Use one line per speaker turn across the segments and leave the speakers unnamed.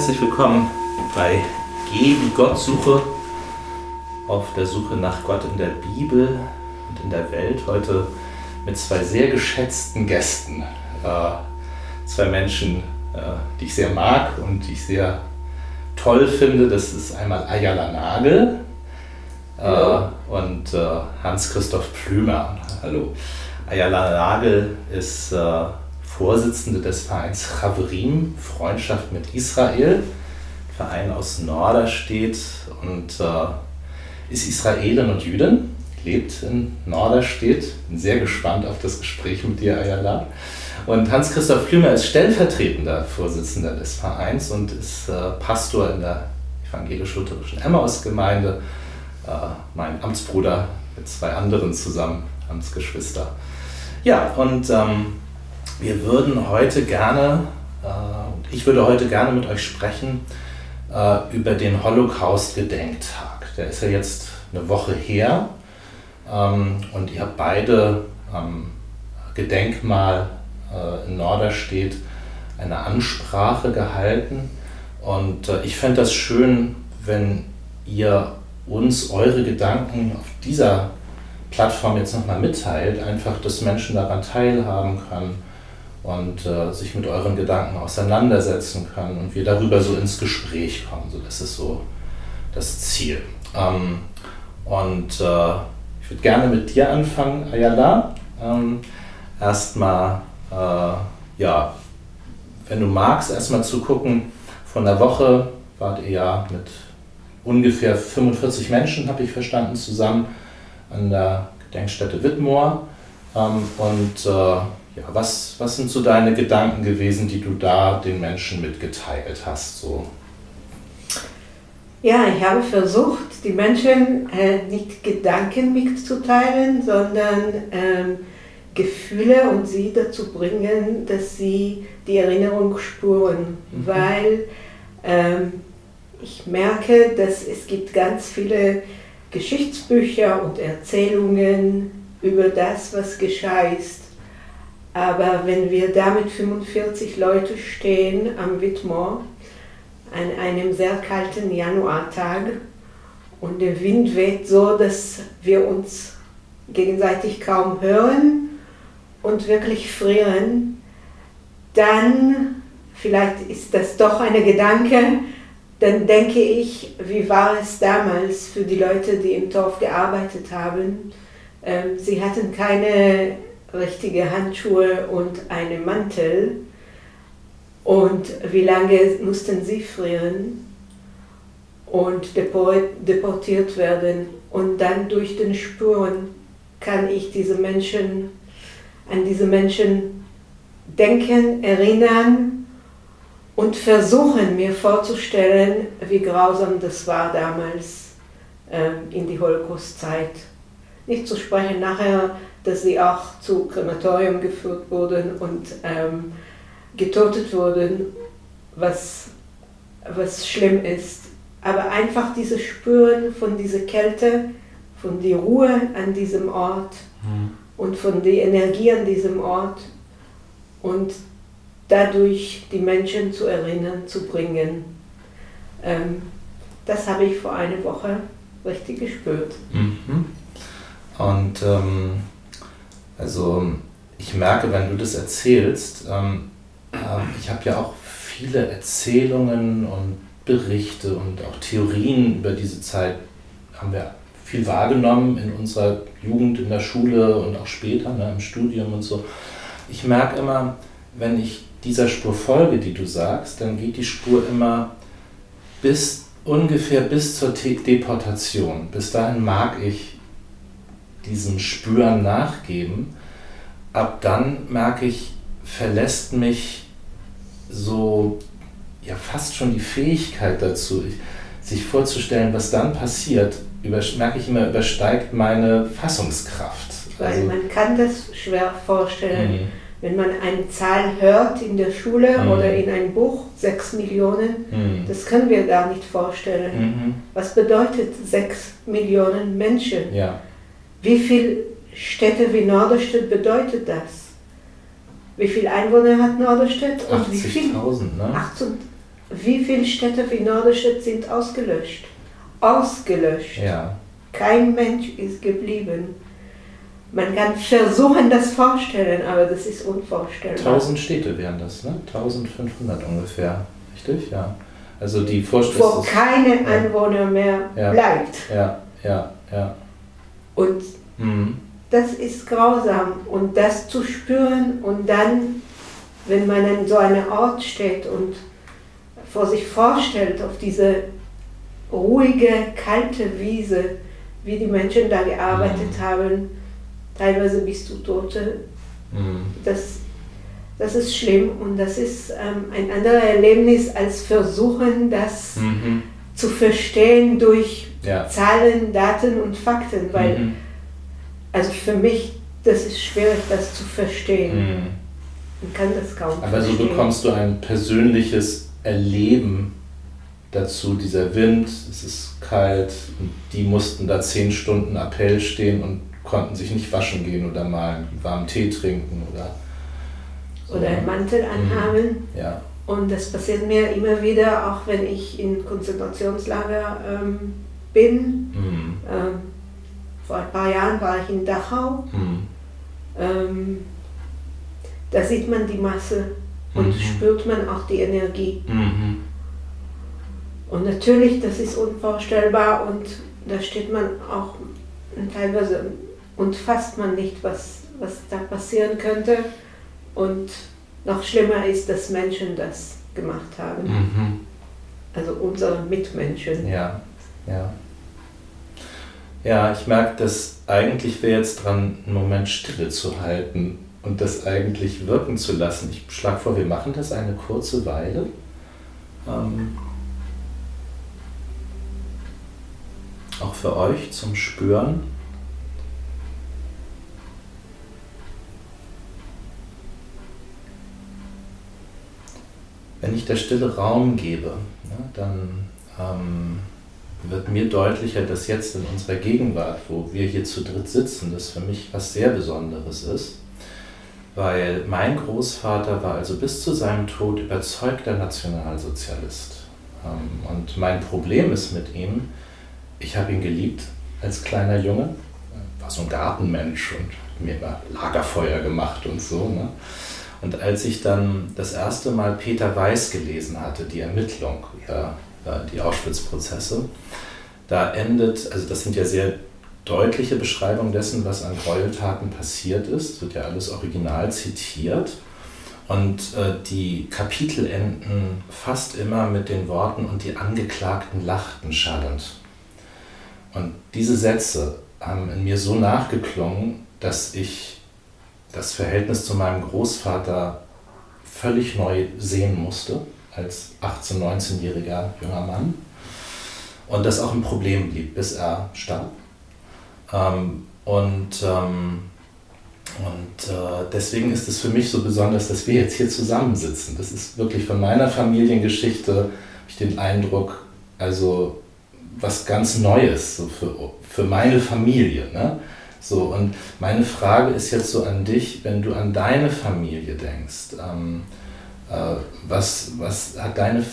herzlich willkommen bei Geh wie Gott suche, auf der Suche nach Gott in der Bibel und in der Welt. Heute mit zwei sehr geschätzten Gästen. Äh, zwei Menschen, äh, die ich sehr mag und die ich sehr toll finde. Das ist einmal Ayala Nagel äh, und äh, Hans-Christoph Plümer. Hallo. Ayala Nagel ist äh, Vorsitzende des Vereins Chaverim, Freundschaft mit Israel, Verein aus Norderstedt und äh, ist Israelin und Jüdin, lebt in Norderstedt. Bin sehr gespannt auf das Gespräch mit dir, Ayala. Und Hans-Christoph Klümer ist stellvertretender Vorsitzender des Vereins und ist äh, Pastor in der evangelisch-lutherischen Emmaus-Gemeinde. Äh, mein Amtsbruder mit zwei anderen zusammen, Amtsgeschwister. Ja, und ähm, wir würden heute gerne, äh, ich würde heute gerne mit euch sprechen äh, über den Holocaust-Gedenktag. Der ist ja jetzt eine Woche her ähm, und ihr habt beide am Gedenkmal äh, in Norderstedt eine Ansprache gehalten und äh, ich fände das schön, wenn ihr uns eure Gedanken auf dieser Plattform jetzt nochmal mitteilt, einfach, dass Menschen daran teilhaben können und äh, sich mit euren Gedanken auseinandersetzen können und wir darüber so ins Gespräch kommen. So, das ist so das Ziel. Ähm, und äh, ich würde gerne mit dir anfangen, Ayala. Ähm, erstmal, äh, ja, wenn du magst, erstmal zu gucken, von der Woche wart ihr ja mit ungefähr 45 Menschen, habe ich verstanden, zusammen an der Gedenkstätte Wittmoor. Ähm, und äh, ja, was, was sind so deine Gedanken gewesen, die du da den Menschen mitgeteilt hast? So?
Ja, ich habe versucht, die Menschen äh, nicht Gedanken mitzuteilen, sondern ähm, Gefühle und sie dazu bringen, dass sie die Erinnerung spüren. Mhm. Weil ähm, ich merke, dass es gibt ganz viele Geschichtsbücher und Erzählungen über das, was geschah ist. Aber wenn wir da mit 45 Leuten stehen am Wittmoor, an einem sehr kalten Januartag, und der Wind weht so, dass wir uns gegenseitig kaum hören und wirklich frieren, dann, vielleicht ist das doch ein Gedanke, dann denke ich, wie war es damals für die Leute, die im Dorf gearbeitet haben. Ähm, sie hatten keine richtige Handschuhe und einen Mantel. Und wie lange mussten sie frieren und deportiert werden? Und dann durch den Spuren kann ich diese Menschen, an diese Menschen denken, erinnern und versuchen mir vorzustellen, wie grausam das war damals ähm, in die Holocaust-Zeit. Nicht zu sprechen nachher dass sie auch zu Krematorium geführt wurden und ähm, getötet wurden, was, was schlimm ist. Aber einfach dieses Spüren von dieser Kälte, von der Ruhe an diesem Ort mhm. und von der Energie an diesem Ort und dadurch die Menschen zu erinnern, zu bringen. Ähm, das habe ich vor einer Woche richtig gespürt.
Mhm. Und ähm, also ich merke, wenn du das erzählst, ähm, äh, ich habe ja auch viele Erzählungen und Berichte und auch Theorien über diese Zeit haben wir viel wahrgenommen in unserer Jugend, in der Schule und auch später ne, im Studium und so. Ich merke immer, wenn ich dieser Spur folge, die du sagst, dann geht die Spur immer bis ungefähr bis zur Deportation. Bis dahin mag ich diesem Spüren nachgeben. Ab dann merke ich, verlässt mich so ja fast schon die Fähigkeit dazu, sich vorzustellen, was dann passiert, über, merke ich immer, übersteigt meine Fassungskraft.
Weil also, man kann das schwer vorstellen. Mhm. Wenn man eine Zahl hört in der Schule mhm. oder in einem Buch, 6 Millionen, mhm. das können wir gar nicht vorstellen. Mhm. Was bedeutet 6 Millionen Menschen?
Ja.
Wie viele Städte wie Norderstedt bedeutet das? Wie viele Einwohner hat Norderstedt?
80.000, ne?
18, wie viele Städte wie Norderstedt sind ausgelöscht? Ausgelöscht.
Ja.
Kein Mensch ist geblieben. Man kann versuchen, das vorstellen, aber das ist unvorstellbar.
1000 Städte wären das, ne? 1500 ungefähr. Richtig? Ja. Also die Vorstellung.
Wo keine Anwohner mehr
Ja.
bleibt.
Ja, ja, ja.
Und
Mhm.
Das ist grausam. Und das zu spüren und dann, wenn man an so einem Ort steht und vor sich vorstellt, auf diese ruhige, kalte Wiese, wie die Menschen da gearbeitet
Mhm.
haben, teilweise bis zu Tote,
Mhm.
das, das ist schlimm und das ist ähm, ein anderes Erlebnis als versuchen, das
Mhm.
zu verstehen durch
Ja.
Zahlen, Daten und Fakten, weil
Mhm.
Also für mich das ist schwierig, das zu verstehen.
Mhm.
Man kann das kaum
Aber so
verstehen.
bekommst du ein persönliches Erleben dazu. Dieser Wind, es ist kalt, und die mussten da zehn Stunden Appell stehen und konnten sich nicht waschen gehen oder mal einen warmen Tee trinken oder so.
oder einen Mantel anhaben.
Ja.
Und das passiert mir immer wieder, auch wenn ich in Konzentrationslager ähm, bin.
Mhm.
Ähm, vor ein paar Jahren war ich in Dachau.
Mhm.
Ähm, da sieht man die Masse und
Mhm.
spürt man auch die Energie.
Mhm.
Und natürlich, das ist unvorstellbar und da steht man auch teilweise und fasst man nicht, was, was da passieren könnte. Und noch schlimmer ist, dass Menschen das gemacht haben.
Mhm.
Also unsere Mitmenschen.
Ja, ja. Ja, ich merke, dass eigentlich wäre jetzt dran, einen Moment Stille zu halten und das eigentlich wirken zu lassen. Ich schlage vor, wir machen das eine kurze Weile. Ähm, auch für euch zum Spüren. Wenn ich der Stille Raum gebe, ne, dann ähm, wird mir deutlicher, dass jetzt in unserer Gegenwart, wo wir hier zu dritt sitzen, das für mich was sehr Besonderes ist. Weil mein Großvater war also bis zu seinem Tod überzeugter Nationalsozialist. Ähm, und mein Problem ist mit ihm, ich habe ihn geliebt als kleiner Junge, war so ein Gartenmensch und mir immer Lagerfeuer gemacht und so. Ne? Und als ich dann das erste Mal Peter Weiß gelesen hatte, die Ermittlung, ja, die Auschwitz-Prozesse, da endet, also das sind ja sehr deutliche Beschreibungen dessen, was an Gräueltaten passiert ist, wird ja alles original zitiert. Und äh, die Kapitel enden fast immer mit den Worten und die Angeklagten lachten schallend. Und diese Sätze haben in mir so nachgeklungen, dass ich das Verhältnis zu meinem Großvater völlig neu sehen musste, als 18-, 19-jähriger junger Mann. Und das auch ein Problem blieb, bis er starb. Ähm, und ähm, und äh, deswegen ist es für mich so besonders, dass wir jetzt hier zusammensitzen. Das ist wirklich von meiner Familiengeschichte, habe ich den Eindruck, also was ganz Neues so für, für meine Familie. Ne? So, und meine Frage ist jetzt so an dich, wenn du an deine Familie denkst, ähm, äh, was, was hat deine,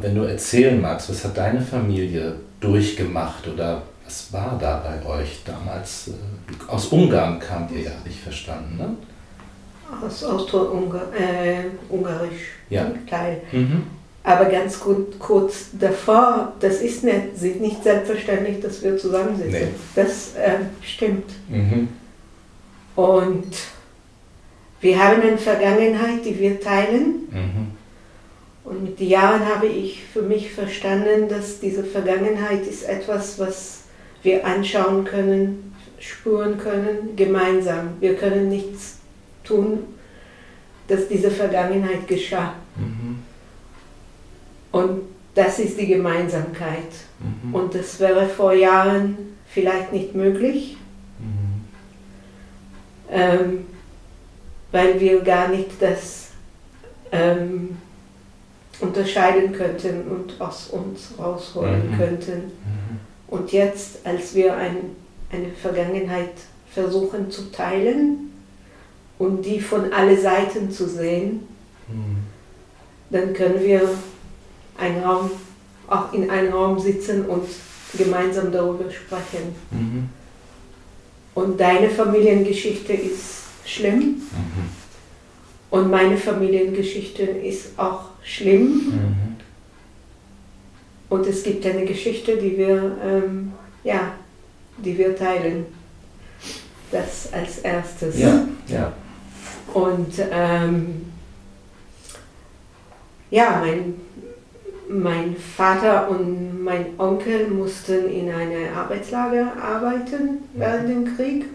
wenn du erzählen magst, was hat deine Familie durchgemacht oder was war da bei euch damals? Äh, aus Ungarn kamt ihr ja, ich verstanden, ne?
Aus Austro-Ungarisch, äh, Ungarisch,
Ja.
Teil.
Mhm.
Aber ganz gut, kurz davor, das ist nicht, nicht selbstverständlich, dass wir zusammensitzen.
Nee.
Das ähm, stimmt.
Mhm.
Und wir haben eine Vergangenheit, die wir teilen.
Mhm.
Und mit den Jahren habe ich für mich verstanden, dass diese Vergangenheit ist etwas, was wir anschauen können, spüren können, gemeinsam. Wir können nichts tun, dass diese Vergangenheit geschah.
Mhm.
Und das ist die Gemeinsamkeit.
Mhm.
Und das wäre vor Jahren vielleicht nicht möglich,
Mhm.
ähm, weil wir gar nicht das ähm, unterscheiden könnten und aus uns rausholen
Mhm.
könnten.
Mhm.
Und jetzt, als wir ein, eine Vergangenheit versuchen zu teilen und die von alle Seiten zu sehen,
Mhm.
dann können wir einen Raum, auch in einem Raum sitzen und gemeinsam darüber sprechen. Mhm. Und deine Familiengeschichte ist schlimm. Mhm. Und meine Familiengeschichte ist auch schlimm. Mhm. Und es gibt eine Geschichte, die wir, ähm, ja, die wir teilen. Das als erstes.
Ja, ja.
Und ähm, ja, mein, mein Vater und mein Onkel mussten in einem Arbeitslager arbeiten während dem Krieg.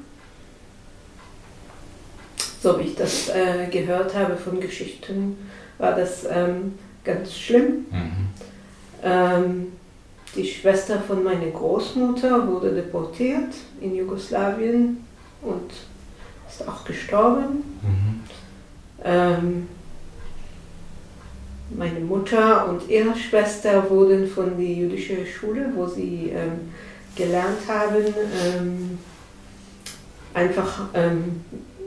So wie ich das äh, gehört habe von Geschichten, war das ähm, ganz schlimm. Mhm. Ähm, die Schwester von meiner Großmutter wurde deportiert in Jugoslawien und ist auch gestorben. Mhm. Ähm, meine Mutter und ihre Schwester wurden von der jüdischen Schule, wo sie ähm, gelernt haben, ähm, einfach, ähm,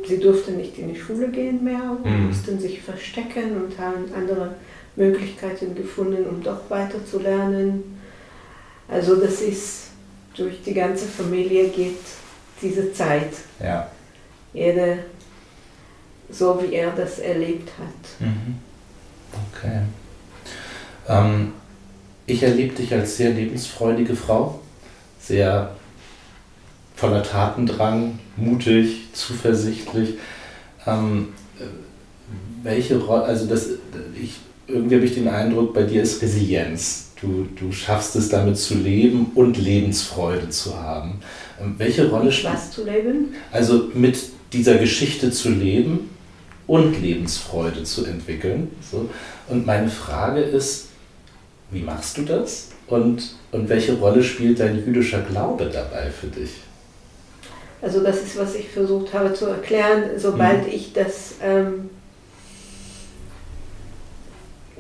sie durften nicht in die Schule gehen mehr, mhm. mussten sich verstecken und haben andere Möglichkeiten gefunden, um doch weiter zu lernen. Also das ist, durch die ganze Familie geht diese Zeit.
Ja.
Jeder so, wie er das erlebt hat.
Mhm. Okay. Ähm, ich erlebe dich als sehr lebensfreudige Frau, sehr voller Tatendrang, mutig, zuversichtlich. Ähm, welche Rolle, also das, ich, irgendwie habe ich den Eindruck, bei dir ist Resilienz. Du, du schaffst es damit zu leben und Lebensfreude zu haben. Ähm, welche Rolle
spielt. Was zu leben?
Also mit dieser Geschichte zu leben und Lebensfreude zu entwickeln. So. Und meine Frage ist, wie machst du das? Und, und welche Rolle spielt dein jüdischer Glaube dabei für dich?
Also das ist, was ich versucht habe zu erklären. Sobald mhm. ich das... Ähm,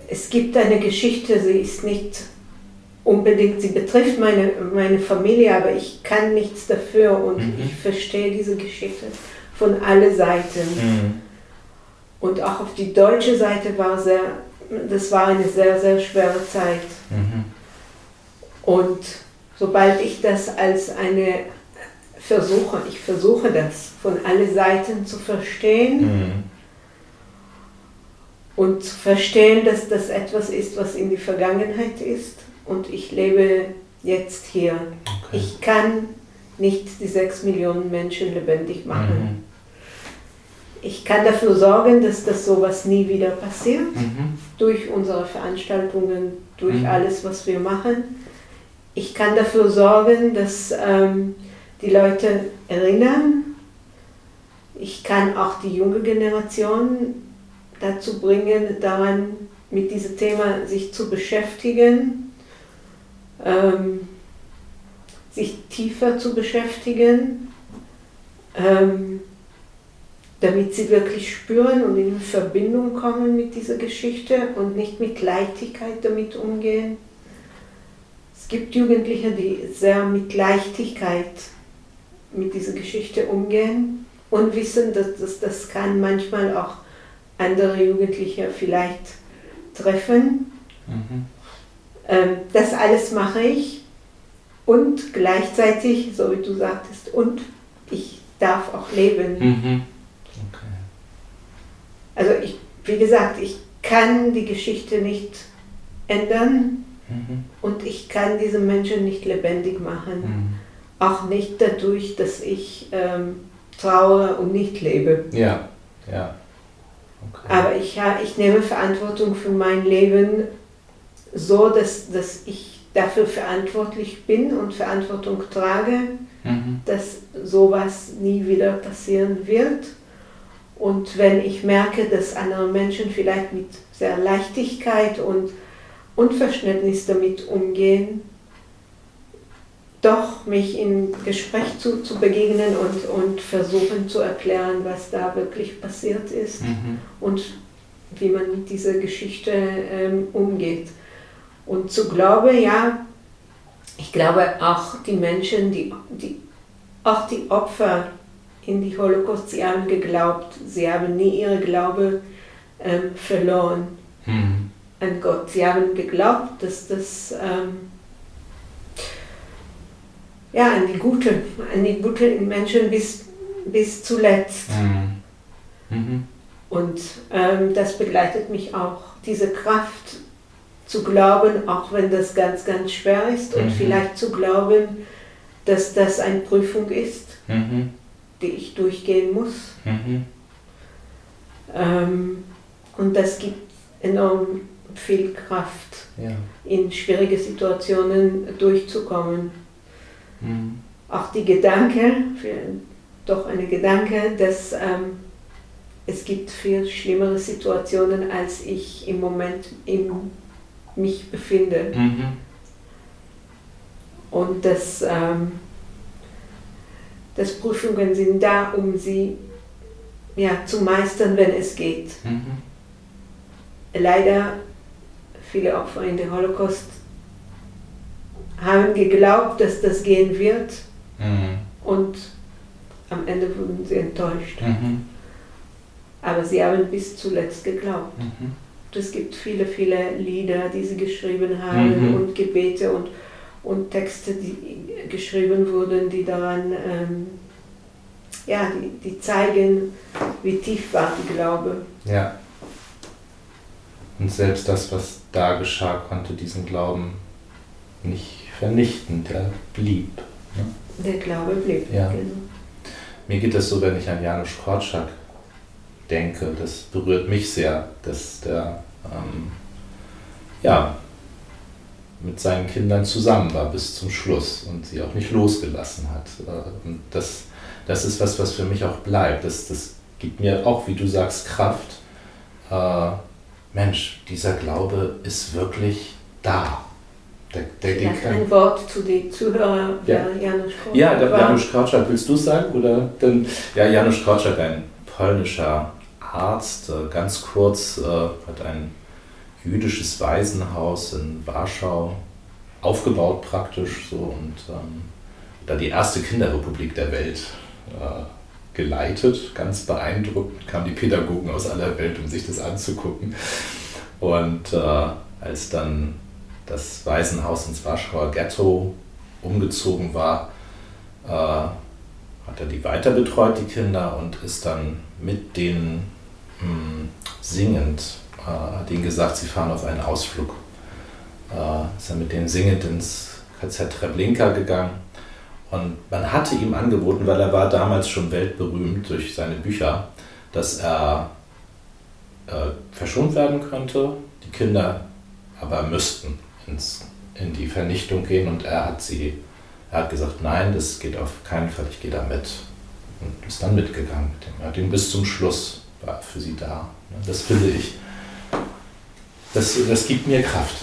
es gibt eine Geschichte, sie ist nicht unbedingt, sie betrifft meine, meine Familie, aber ich kann nichts dafür und mhm. ich verstehe diese Geschichte von allen Seiten. Mhm. Und auch auf die deutsche Seite war sehr, das war eine sehr, sehr schwere Zeit. Mhm. Und sobald ich das als eine versuche, ich versuche das von allen Seiten zu verstehen mhm. und zu verstehen, dass das etwas ist, was in die Vergangenheit ist und ich lebe jetzt hier. Okay. Ich kann nicht die sechs Millionen Menschen lebendig machen. Mhm. Ich kann dafür sorgen, dass das sowas nie wieder passiert, mhm. durch unsere Veranstaltungen, durch mhm. alles, was wir machen. Ich kann dafür sorgen, dass ähm, die Leute erinnern. Ich kann auch die junge Generation dazu bringen, daran mit diesem Thema sich zu beschäftigen, ähm, sich tiefer zu beschäftigen. Ähm, damit sie wirklich spüren und in Verbindung kommen mit dieser Geschichte und nicht mit Leichtigkeit damit umgehen. Es gibt Jugendliche, die sehr mit Leichtigkeit mit dieser Geschichte umgehen und wissen, dass das, das kann manchmal auch andere Jugendliche vielleicht treffen. Mhm. Ähm, das alles mache ich und gleichzeitig, so wie du sagtest, und ich darf auch leben. Mhm. Also ich, wie gesagt, ich kann die Geschichte nicht ändern mhm. und ich kann diese Menschen nicht lebendig machen. Auch nicht dadurch, dass ich ähm, traue und nicht lebe.
Ja, ja.
Okay. Aber ich, ich nehme Verantwortung für mein Leben so, dass, dass ich dafür verantwortlich bin und Verantwortung trage, mhm. dass sowas nie wieder passieren wird. Und wenn ich merke, dass andere Menschen vielleicht mit sehr Leichtigkeit und Unverständnis damit umgehen, doch mich im Gespräch zu, zu begegnen und, und versuchen zu erklären, was da wirklich passiert ist mhm. und wie man mit dieser Geschichte ähm, umgeht. Und zu glauben, ja, ich glaube auch die Menschen, die, die, auch die Opfer in die Holocaust, sie haben geglaubt, sie haben nie ihre Glaube ähm, verloren. Mhm. an Gott. Sie haben geglaubt, dass das ähm, ja, an die Gute, an die guten Menschen bis, bis zuletzt. Mhm. Mhm. Und ähm, das begleitet mich auch, diese Kraft zu glauben, auch wenn das ganz, ganz schwer ist und mhm. vielleicht zu glauben, dass das eine Prüfung ist, mhm. die ich durchgehen muss. Mhm. Ähm, und das gibt enorm viel Kraft, ja. in schwierige Situationen durchzukommen. Mhm. Auch die Gedanke, doch eine Gedanke, dass ähm, es gibt viel schlimmere Situationen, als ich im Moment in mich befinde. Mhm. Und dass, ähm, dass Prüfungen sind da, um sie ja, zu meistern, wenn es geht. Mhm. Leider, viele Opfer in der Holocaust haben geglaubt, dass das gehen wird mhm. und am Ende wurden sie enttäuscht. Mhm. Aber sie haben bis zuletzt geglaubt. Mhm. Es gibt viele, viele Lieder, die sie geschrieben haben mhm. und Gebete und, und Texte, die geschrieben wurden, die daran ähm, ja, die, die zeigen, wie tief war die Glaube.
Ja. Und selbst das, was da geschah, konnte diesen Glauben nicht vernichten, der blieb. Ne?
Der Glaube blieb,
ja. genau. Mir geht es so, wenn ich an Janusz Korczak denke, das berührt mich sehr, dass der ähm, ja, mit seinen Kindern zusammen war bis zum Schluss und sie auch nicht losgelassen hat. Äh, und das, das ist was, was für mich auch bleibt. Das, das gibt mir auch, wie du sagst, Kraft. Äh, Mensch, dieser Glaube ist wirklich da.
Der, ein Wort zu den Zuhörern,
ja. Janusz Korczak Ja, der Janusz Korczak, willst du es sagen? Oder dann, ja, Janusz Korczak, ein polnischer Arzt, äh, ganz kurz, äh, hat ein jüdisches Waisenhaus in Warschau aufgebaut praktisch so und ähm, da die erste Kinderrepublik der Welt äh, geleitet. Ganz beeindruckend kamen die Pädagogen aus aller Welt, um sich das anzugucken. Und äh, als dann das Waisenhaus ins Warschauer Ghetto umgezogen war, äh, hat er die weiter betreut, die Kinder, und ist dann mit denen mh, hm, singend, äh, hat ihnen gesagt, sie fahren auf einen Ausflug. Äh, ist er mit denen singend ins KZ Treblinka gegangen und man hatte ihm angeboten, weil er war damals schon weltberühmt durch seine Bücher, dass er äh, verschont werden könnte, die Kinder aber müssten ins, in die Vernichtung gehen und er hat sie, er hat gesagt, nein, das geht auf keinen Fall, ich gehe da mit. Und ist dann mitgegangen mit dem. Er hat ihn bis zum Schluss war für sie da. Das finde ich, das, das gibt mir Kraft,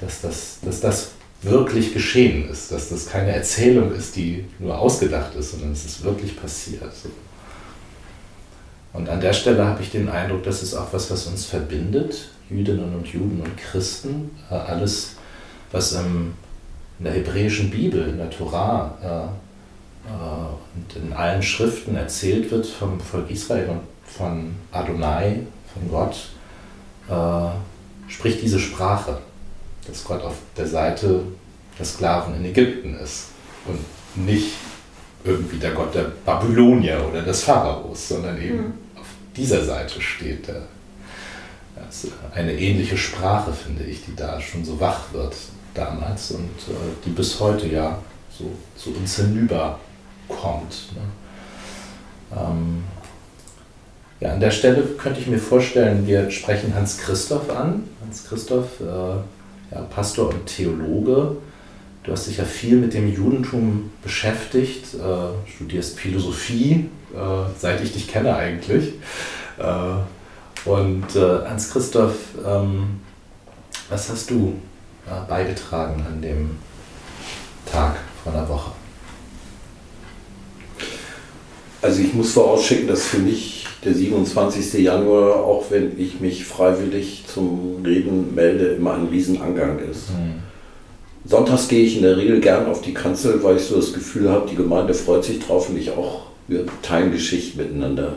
dass das, dass das wirklich geschehen ist, dass das keine Erzählung ist, die nur ausgedacht ist, sondern es ist wirklich passiert. Und an der Stelle habe ich den Eindruck, das ist auch was, was uns verbindet, Jüdinnen und Juden und Christen. Äh, alles, was in der hebräischen Bibel, in der Torah äh, äh, und in allen Schriften erzählt wird vom Volk Israel und von Adonai, von Gott, spricht diese Sprache dass Gott auf der Seite der Sklaven in Ägypten ist und nicht irgendwie der Gott der Babylonier oder des Pharaos, sondern eben mhm. auf dieser Seite steht. Der, eine ähnliche Sprache, finde ich, die da schon so wach wird damals und äh, die bis heute ja so zu uns hinüber kommt. Ne? Ähm, ja, an der Stelle könnte ich mir vorstellen, wir sprechen Hans Christoph an. Hans Christoph äh, ja, Pastor und Theologe. Du hast dich ja viel mit dem Judentum beschäftigt, äh, studierst Philosophie, äh, seit ich dich kenne eigentlich. Und äh, Hans-Christoph, ähm, was hast du äh, beigetragen an dem Tag vor einer Woche?
Also ich muss vorausschicken, dass für mich der 27. Januar, auch wenn ich mich freiwillig zum Reden melde, immer ein Riesenangang ist. Mhm. Sonntags gehe ich in der Regel gern auf die Kanzel, weil ich so das Gefühl habe, die Gemeinde freut sich drauf und ich auch. Wir teilen Geschichten miteinander.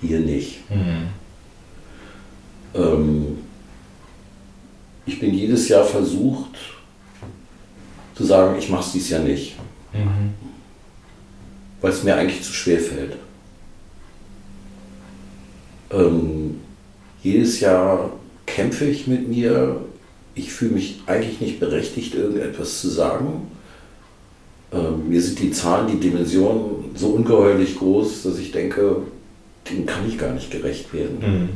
Hier nicht. Mhm. Ähm, ich bin jedes Jahr versucht zu sagen, ich mache es dieses Jahr nicht. Mhm. Weil es mir eigentlich zu schwer fällt. Ähm, jedes Jahr kämpfe ich mit mir. Ich fühle mich eigentlich nicht berechtigt, irgendetwas zu sagen. Ähm, mir sind die Zahlen, die Dimensionen so ungeheuerlich groß, dass ich denke, dem kann ich gar nicht gerecht werden. Mhm.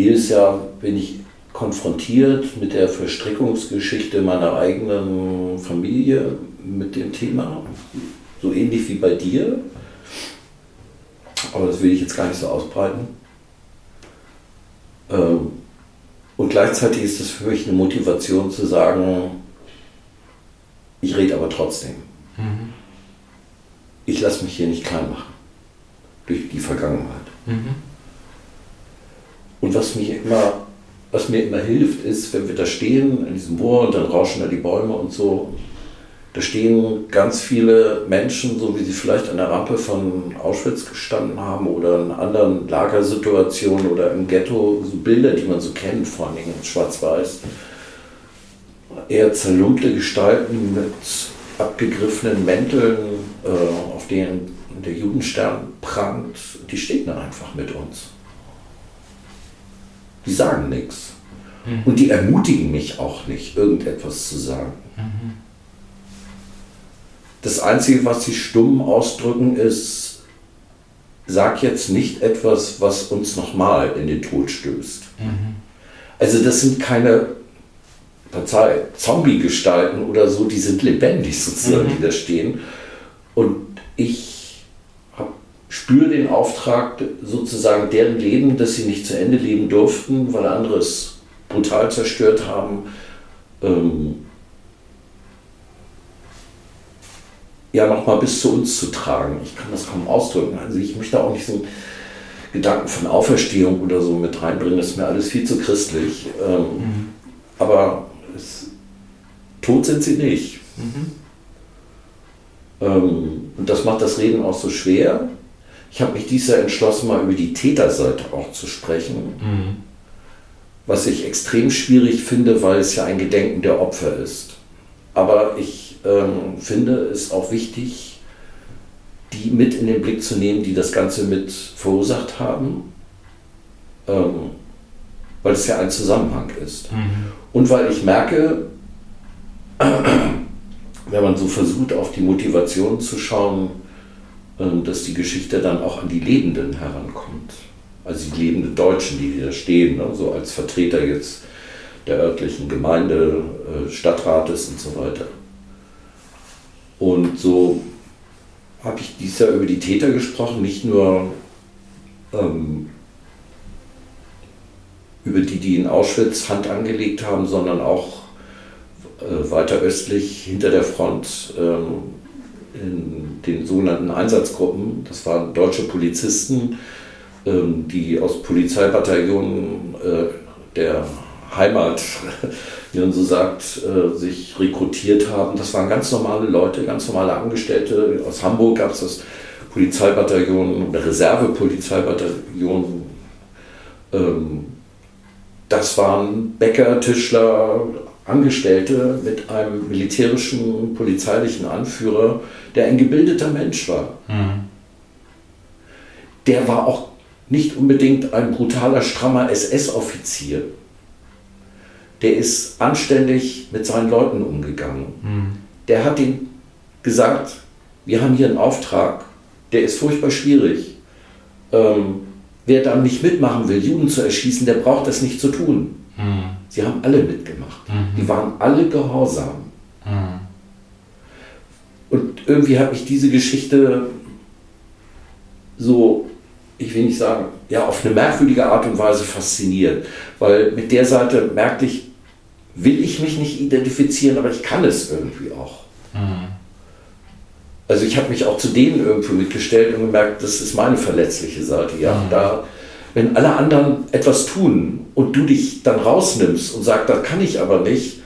Jedes Jahr bin ich konfrontiert mit der Verstrickungsgeschichte meiner eigenen Familie mit dem Thema, so ähnlich wie bei dir. Aber das will ich jetzt gar nicht so ausbreiten. Ähm, und gleichzeitig ist es für mich eine Motivation zu sagen, ich rede aber trotzdem. Mhm. Ich lasse mich hier nicht klein machen durch die Vergangenheit. Mhm. Und was mich immer, was mir immer hilft, ist, wenn wir da stehen in diesem Moor und dann rauschen da die Bäume und so, da stehen ganz viele Menschen, so wie sie vielleicht an der Rampe von Auschwitz gestanden haben oder in anderen Lagersituationen oder im Ghetto, so Bilder, die man so kennt, vor allem in Schwarz-Weiß. Eher zerlumpte Gestalten mit abgegriffenen Mänteln, äh, auf denen der Judenstern prangt, die stehen da einfach mit uns. Die sagen nichts. Mhm. Und die ermutigen mich auch nicht, irgendetwas zu sagen. Mhm. Das Einzige, was sie stumm ausdrücken, ist, sag jetzt nicht etwas, was uns nochmal in den Tod stößt. Mhm. Also das sind keine Partei, Zombie-Gestalten oder so, die sind lebendig sozusagen, mhm. die da stehen. Und ich spüre den Auftrag, sozusagen deren Leben, das sie nicht zu Ende leben durften, weil andere es brutal zerstört haben, ähm, ja nochmal bis zu uns zu tragen. Ich kann das kaum ausdrücken. Also ich möchte auch nicht so einen Gedanken von Auferstehung oder so mit reinbringen. Das ist mir alles viel zu christlich. Ähm, mhm. Aber es, tot sind sie nicht. Mhm. Ähm, und das macht das Reden auch so schwer. Ich habe mich dieses Jahr entschlossen, mal über die Täterseite auch zu sprechen. Mhm. Was ich extrem schwierig finde, weil es ja ein Gedenken der Opfer ist. Aber ich ähm, finde es auch wichtig, die mit in den Blick zu nehmen, die das Ganze mit verursacht haben, ähm, weil es ja ein Zusammenhang ist. Mhm. Und weil ich merke, wenn man so versucht, auf die Motivation zu schauen, dass die Geschichte dann auch an die Lebenden herankommt. Also die lebenden Deutschen, die da stehen, ne, so als Vertreter jetzt der örtlichen Gemeinde, äh, Stadtrates und so weiter. Und so habe ich dieses Jahr über die Täter gesprochen, nicht nur ähm, über die, die in Auschwitz Hand angelegt haben, sondern auch äh, weiter östlich hinter der Front ähm, in den sogenannten Einsatzgruppen. Das waren deutsche Polizisten, ähm, die aus Polizeibataillonen äh, der Heimat, wie man so sagt, äh, sich rekrutiert haben. Das waren ganz normale Leute, ganz normale Angestellte. Aus Hamburg gab es das Polizeibataillon, Reserve-Polizeibataillon. Ähm, das waren Bäcker, Tischler, Angestellte mit einem militärischen, polizeilichen Anführer, der ein gebildeter Mensch war. Mhm. Der war auch nicht unbedingt ein brutaler, strammer SS-Offizier der ist anständig mit seinen Leuten umgegangen. Mhm. Der hat ihnen gesagt, wir haben hier einen Auftrag, der ist furchtbar schwierig. Ähm, wer da nicht mitmachen will, Juden zu erschießen, der braucht das nicht zu tun. Mhm. Sie haben alle mitgemacht. Mhm. Die waren alle gehorsam. Und irgendwie hat mich diese Geschichte so, ich will nicht sagen, ja, auf eine merkwürdige Art und Weise fasziniert. Weil mit der Seite merkte ich, will ich mich nicht identifizieren, aber ich kann es irgendwie auch. Mhm. Also ich habe mich auch zu denen irgendwo mitgestellt und gemerkt, das ist meine verletzliche Seite. Ja, mhm. da, wenn alle anderen etwas tun und du dich dann rausnimmst und sagst, das kann ich aber nicht,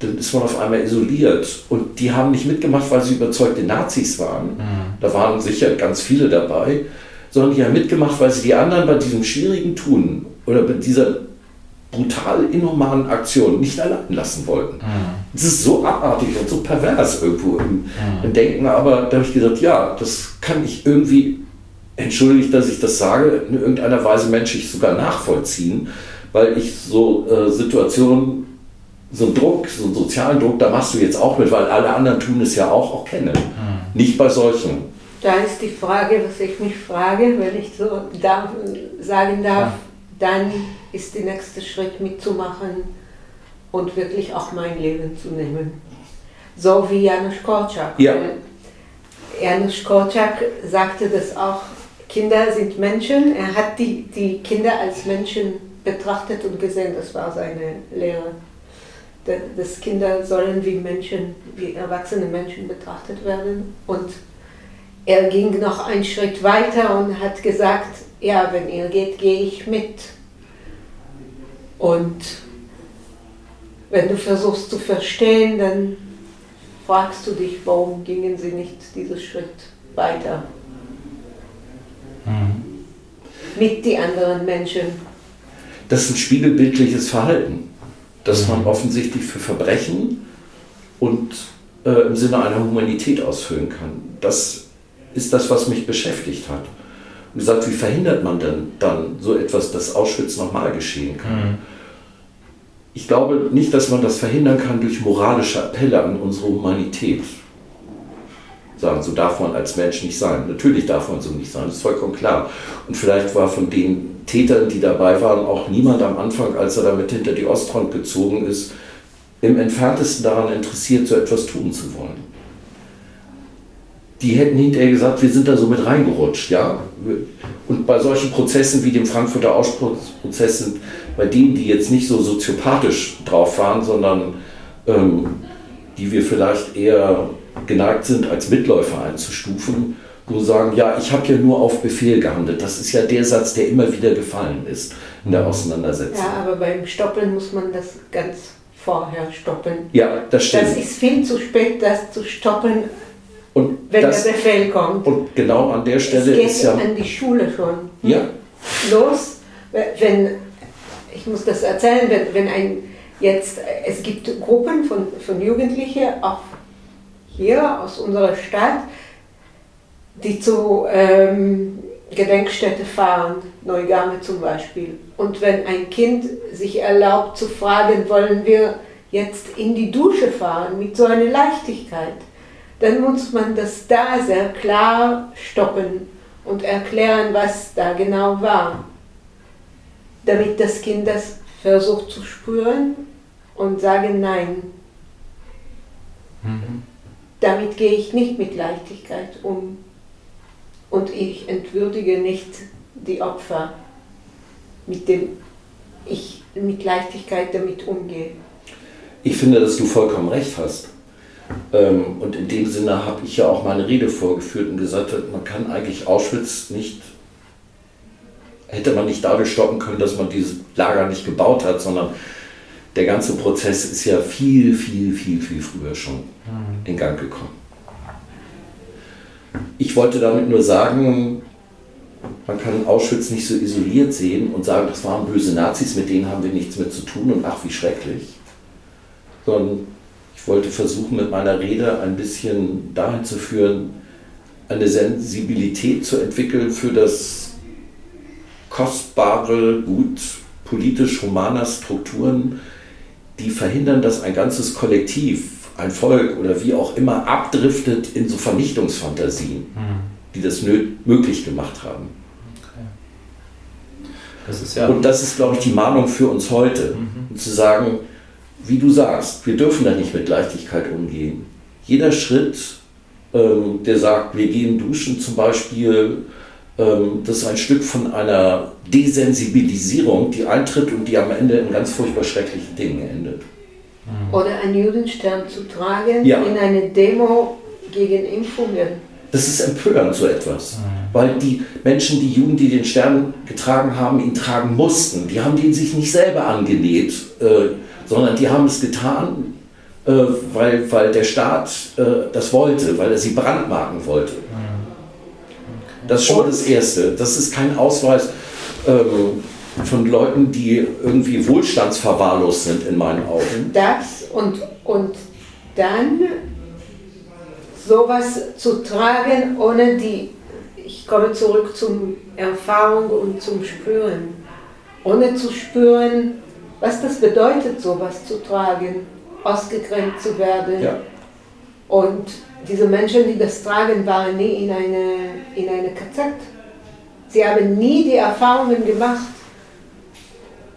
dann ist man auf einmal isoliert. Und die haben nicht mitgemacht, weil sie überzeugte Nazis waren. Mhm. Da waren sicher ganz viele dabei, sondern die haben mitgemacht, weil sie die anderen bei diesem schwierigen Tun oder bei dieser brutal inhumanen Aktion nicht allein lassen wollten. Mhm. Das ist so abartig und so pervers irgendwo im, mhm. Denken, aber da habe ich gesagt, ja, das kann ich irgendwie, entschuldigt, dass ich das sage, in irgendeiner Weise menschlich sogar nachvollziehen, weil ich so äh, Situationen, so einen Druck, so einen sozialen Druck, da machst du jetzt auch mit, weil alle anderen tun es ja auch, auch kennen. Mhm. Nicht bei solchen.
Da ist die Frage, was ich mich frage, wenn ich so darf, sagen darf, ja. dann ist der nächste Schritt mitzumachen und wirklich auch mein Leben zu nehmen. So wie Janusz Korczak.
Ja.
Janusz Korczak sagte das auch, Kinder sind Menschen. Er hat die, die Kinder als Menschen betrachtet und gesehen, das war seine Lehre. Dass Kinder sollen wie Menschen, wie erwachsene Menschen betrachtet werden. Und er ging noch einen Schritt weiter und hat gesagt, ja, wenn ihr geht, gehe ich mit. Und wenn du versuchst zu verstehen, dann fragst du dich, warum gingen sie nicht diesen Schritt weiter mhm. mit den anderen Menschen.
Das ist ein spiegelbildliches Verhalten, das mhm. man offensichtlich für Verbrechen und äh, im Sinne einer Humanität ausfüllen kann. Das ist das, was mich beschäftigt hat und gesagt, wie verhindert man denn dann so etwas, dass Auschwitz nochmal geschehen kann? Mhm. Ich glaube nicht, dass man das verhindern kann durch moralische Appelle an unsere Humanität. Sagen, so darf man als Mensch nicht sein. Natürlich darf man so nicht sein, das ist vollkommen klar. Und vielleicht war von den Tätern, die dabei waren, auch niemand am Anfang, als er damit hinter die Ostfront gezogen ist, im entferntesten daran interessiert, so etwas tun zu wollen die hätten hinterher gesagt, wir sind da so mit reingerutscht, ja. Und bei solchen Prozessen wie dem Frankfurter Ausspruchsprozess sind bei denen, die jetzt nicht so soziopathisch drauf waren, sondern ähm, die wir vielleicht eher geneigt sind, als Mitläufer einzustufen, wo sagen, ja, ich habe ja nur auf Befehl gehandelt. Das ist ja der Satz, der immer wieder gefallen ist in der Auseinandersetzung.
Ja, aber beim Stoppeln muss man das ganz vorher stoppen.
Ja, das stimmt.
Das ist viel zu spät, das zu stoppen und wenn das, der Befehl kommt.
Und genau an der Stelle
es geht ist ja. an die Schule schon.
Ja.
Los, wenn, ich muss das erzählen, wenn, wenn ein jetzt, es gibt Gruppen von, von Jugendlichen, auch hier aus unserer Stadt, die zu ähm, Gedenkstätte fahren, Neugame zum Beispiel. Und wenn ein Kind sich erlaubt zu fragen, wollen wir jetzt in die Dusche fahren, mit so einer Leichtigkeit, dann muss man das da sehr klar stoppen und erklären, was da genau war, damit das Kind das versucht zu spüren und sagen Nein. Mhm. Damit gehe ich nicht mit Leichtigkeit um und ich entwürdige nicht die Opfer, mit dem ich mit Leichtigkeit damit umgehe.
Ich finde, dass du vollkommen recht hast. Ähm, und in dem Sinne habe ich ja auch meine Rede vorgeführt und gesagt, man kann eigentlich Auschwitz nicht, hätte man nicht dadurch stoppen können, dass man dieses Lager nicht gebaut hat, sondern der ganze Prozess ist ja viel, viel, viel, viel früher schon mhm. in Gang gekommen. Ich wollte damit nur sagen, man kann Auschwitz nicht so isoliert sehen und sagen, das waren böse Nazis, mit denen haben wir nichts mehr zu tun und ach, wie schrecklich. Sondern wollte versuchen, mit meiner Rede ein bisschen dahin zu führen, eine Sensibilität zu entwickeln für das kostbare Gut politisch-humaner Strukturen, die verhindern, dass ein ganzes Kollektiv, ein Volk oder wie auch immer abdriftet in so Vernichtungsfantasien, mhm. die das möglich gemacht haben. Das ja Und das ist, glaube ich, die Mahnung für uns heute, mhm. zu sagen, wie du sagst, wir dürfen da nicht mit Leichtigkeit umgehen. Jeder Schritt, ähm, der sagt, wir gehen duschen zum Beispiel, ähm, das ist ein Stück von einer Desensibilisierung, die eintritt und die am Ende in ganz furchtbar schrecklichen Dingen endet.
Mhm. Oder einen Judenstern zu tragen ja. in eine Demo gegen Impfungen.
Das ist empörend, so etwas. Mhm. Weil die Menschen, die Juden, die den Stern getragen haben, ihn tragen mussten. Die haben den sich nicht selber angenäht. Äh, sondern die haben es getan, äh, weil, weil der Staat äh, das wollte, weil er sie brandmarken wollte. Das ist schon das Erste. Das ist kein Ausweis ähm, von Leuten, die irgendwie wohlstandsverwahrlost sind in meinen Augen.
Das und, und dann sowas zu tragen, ohne die, ich komme zurück zum Erfahrung und zum Spüren, ohne zu spüren, was das bedeutet, sowas zu tragen, ausgegrenzt zu werden. Ja. Und diese Menschen, die das tragen, waren nie in eine, in eine KZ. Sie haben nie die Erfahrungen gemacht,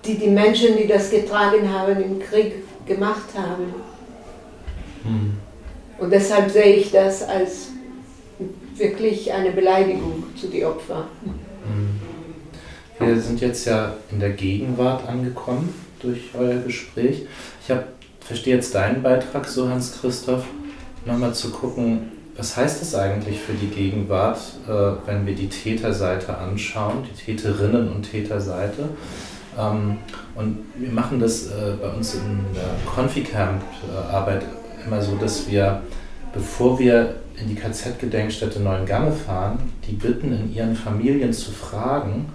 die die Menschen, die das getragen haben, im Krieg gemacht haben. Hm. Und deshalb sehe ich das als wirklich eine Beleidigung zu den Opfern.
Hm. Wir sind jetzt ja in der Gegenwart angekommen durch euer Gespräch. Ich hab, verstehe jetzt deinen Beitrag so, Hans-Christoph, nochmal zu gucken, was heißt das eigentlich für die Gegenwart, äh, wenn wir die Täterseite anschauen, die Täterinnen und Täterseite? Ähm, und wir machen das äh, bei uns in der Conficamp-Arbeit immer so, dass wir, bevor wir in die KZ-Gedenkstätte Neuengamme fahren, die bitten, in ihren Familien zu fragen,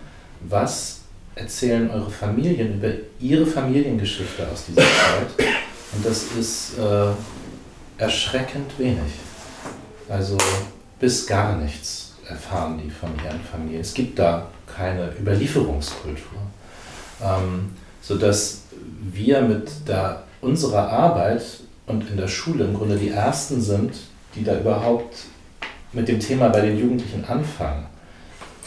was erzählen eure Familien über ihre Familiengeschichte aus dieser Zeit. Und das ist äh, erschreckend wenig. Also bis gar nichts erfahren die von ihren Familien. Es gibt da keine Überlieferungskultur. Ähm, sodass wir mit der, unserer Arbeit und in der Schule im Grunde die Ersten sind, die da überhaupt mit dem Thema bei den Jugendlichen anfangen.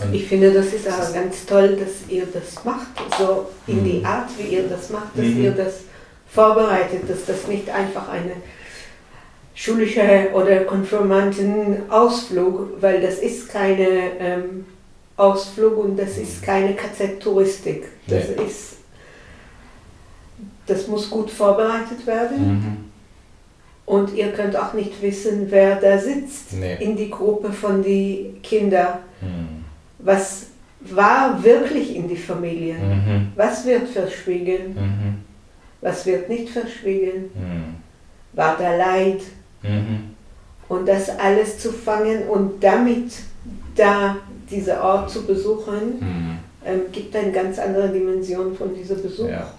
Und ich finde, das ist auch ganz toll, dass ihr das macht, so in die mhm. Art, wie ihr das macht, dass mhm. ihr das vorbereitet, dass das nicht einfach eine schulische oder Konfirmantenausflug, weil das ist keine ähm, Ausflug und das ist keine KZ-Touristik. Das nee. ist, das muss gut vorbereitet werden. Mhm. Und ihr könnt auch nicht wissen, wer da sitzt nee. in die Gruppe von den Kindern. Mhm. Was war wirklich in die Familien? Mhm. Was wird verschwiegen? Mhm. Was wird nicht verschwiegen? Mhm. War da Leid? Mhm. Und das alles zu fangen und damit da diesen Ort zu besuchen, mhm. ähm, gibt eine ganz andere Dimension von diesem Besuch. Ja.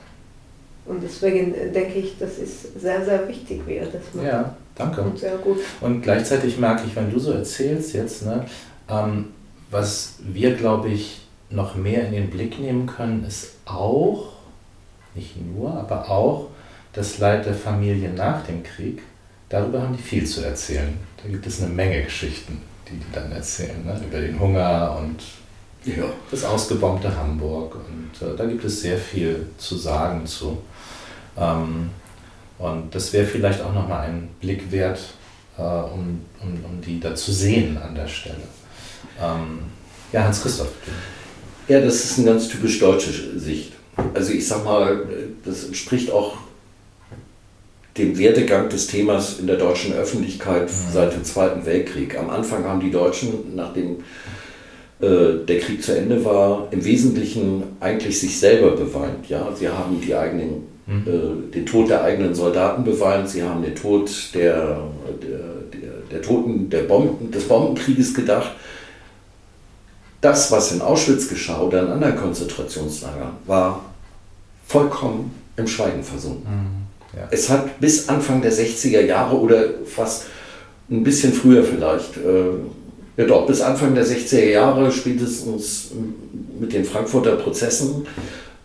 Und deswegen denke ich, das ist sehr, sehr wichtig, wie er das
macht. Ja, danke.
Und sehr gut.
Und gleichzeitig merke ich, wenn du so erzählst jetzt, ne, ähm, was wir, glaube ich, noch mehr in den Blick nehmen können, ist auch, nicht nur, aber auch das Leid der Familie nach dem Krieg. Darüber haben die viel zu erzählen. Da gibt es eine Menge Geschichten die die dann erzählen, ne? über den Hunger und ja. das ausgebombte Hamburg. Und äh, da gibt es sehr viel zu sagen zu. Ähm, und das wäre vielleicht auch nochmal ein Blick wert, äh, um, um, um die da zu sehen an der Stelle. Ähm, ja, Hans-Christoph.
Ja, das ist eine ganz typisch deutsche Sicht. Also ich sag mal, das entspricht auch dem Werdegang des Themas in der deutschen Öffentlichkeit mhm. seit dem Zweiten Weltkrieg. Am Anfang haben die Deutschen, nachdem äh, der Krieg zu Ende war, im Wesentlichen eigentlich sich selber beweint. Ja? Sie haben die eigenen, mhm. äh, den Tod der eigenen Soldaten beweint, sie haben den Tod der, der, der, Toten der Bomben, des Bombenkrieges gedacht. Das, was in Auschwitz geschah oder in anderen Konzentrationslagern, war vollkommen im Schweigen versunken. Mhm. Ja. Es hat bis Anfang der 60er Jahre oder fast ein bisschen früher vielleicht, äh, ja doch, bis Anfang der 60er Jahre spätestens mit den Frankfurter Prozessen,